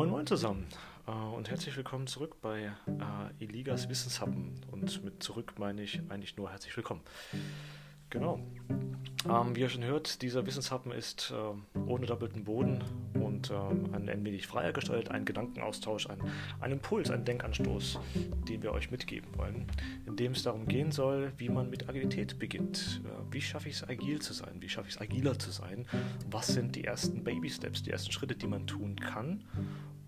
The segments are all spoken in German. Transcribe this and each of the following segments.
Moin Moin zusammen äh, und herzlich willkommen zurück bei äh, Iligas Wissenshappen. Und mit zurück meine ich eigentlich nur herzlich willkommen. Genau. Ähm, wie ihr schon hört, dieser Wissenshappen ist äh, ohne doppelten Boden und äh, ein, ein wenig freier gestaltet, ein Gedankenaustausch, ein, ein Impuls, ein Denkanstoß, den wir euch mitgeben wollen, in dem es darum gehen soll, wie man mit Agilität beginnt. Äh, wie schaffe ich es, agil zu sein? Wie schaffe ich es, agiler zu sein? Was sind die ersten Baby-Steps, die ersten Schritte, die man tun kann,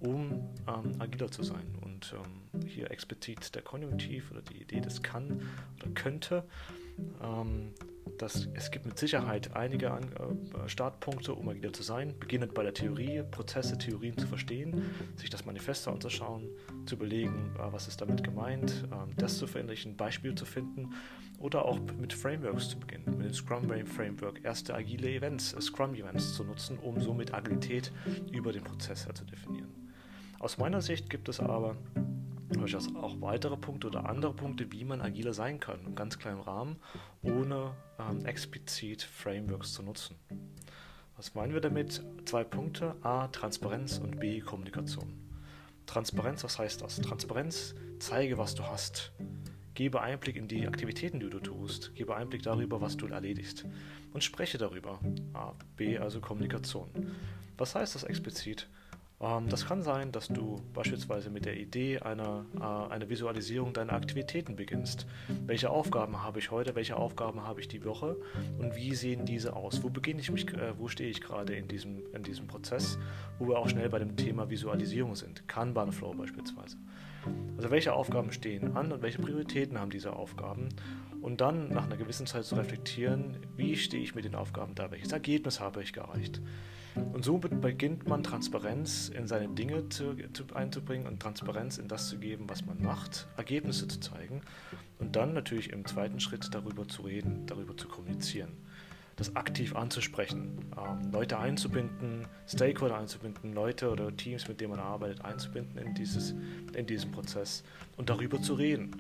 um ähm, agiler zu sein? Und ähm, hier explizit der Konjunktiv oder die Idee des kann oder könnte. Ähm, das, es gibt mit Sicherheit einige An äh, Startpunkte, um agiler zu sein. Beginnend bei der Theorie, Prozesse, Theorien zu verstehen, sich das Manifest anzuschauen, zu überlegen, äh, was ist damit gemeint, äh, das zu verinnerlichen, Beispiele zu finden oder auch mit Frameworks zu beginnen, mit dem Scrum Framework erste agile Events, äh, Scrum Events zu nutzen, um somit Agilität über den Prozess her zu definieren. Aus meiner Sicht gibt es aber durchaus auch weitere Punkte oder andere Punkte, wie man agiler sein kann, im ganz kleinen Rahmen, ohne ähm, explizit Frameworks zu nutzen. Was meinen wir damit? Zwei Punkte. A, Transparenz und B, Kommunikation. Transparenz, was heißt das? Transparenz, zeige, was du hast. Gebe Einblick in die Aktivitäten, die du tust. Gebe Einblick darüber, was du erledigst. Und spreche darüber. A, B, also Kommunikation. Was heißt das explizit? Ähm, das kann sein, dass du beispielsweise mit der Idee einer, äh, einer Visualisierung deiner Aktivitäten beginnst. Welche Aufgaben habe ich heute, welche Aufgaben habe ich die Woche und wie sehen diese aus? Wo beginne ich mich, äh, wo stehe ich gerade in diesem, in diesem Prozess, wo wir auch schnell bei dem Thema Visualisierung sind, Kanban Flow beispielsweise. Also welche Aufgaben stehen an und welche Prioritäten haben diese Aufgaben? Und dann nach einer gewissen Zeit zu reflektieren, wie stehe ich mit den Aufgaben da, welches Ergebnis habe ich erreicht. Und so beginnt man Transparenz in seine Dinge zu, zu, einzubringen und Transparenz in das zu geben, was man macht, Ergebnisse zu zeigen und dann natürlich im zweiten Schritt darüber zu reden, darüber zu kommunizieren das aktiv anzusprechen, ähm, Leute einzubinden, Stakeholder einzubinden, Leute oder Teams, mit denen man arbeitet, einzubinden in, dieses, in diesen Prozess und darüber zu reden.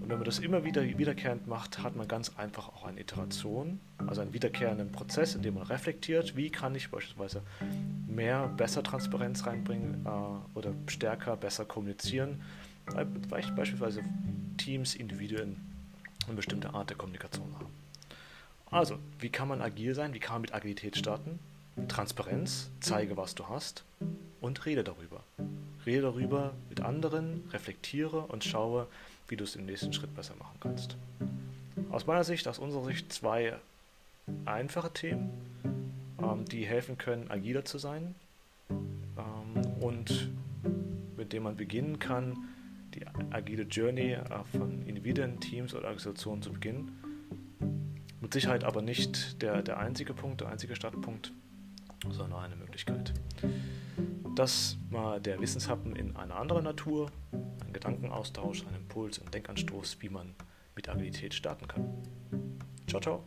Und wenn man das immer wieder wiederkehrend macht, hat man ganz einfach auch eine Iteration, also einen wiederkehrenden Prozess, in dem man reflektiert, wie kann ich beispielsweise mehr, besser Transparenz reinbringen äh, oder stärker, besser kommunizieren, weil beispielsweise Teams, Individuen eine bestimmte Art der Kommunikation haben. Also, wie kann man agil sein? Wie kann man mit Agilität starten? Transparenz, zeige, was du hast und rede darüber. Rede darüber mit anderen, reflektiere und schaue, wie du es im nächsten Schritt besser machen kannst. Aus meiner Sicht, aus unserer Sicht zwei einfache Themen, ähm, die helfen können, agiler zu sein ähm, und mit denen man beginnen kann, die agile Journey äh, von Individuen, Teams oder Organisationen zu beginnen mit Sicherheit aber nicht der, der einzige Punkt, der einzige Startpunkt, sondern eine Möglichkeit. Das war der Wissenshappen in einer anderen Natur, ein Gedankenaustausch, ein Impuls, ein Denkanstoß, wie man mit Agilität starten kann. Ciao, ciao.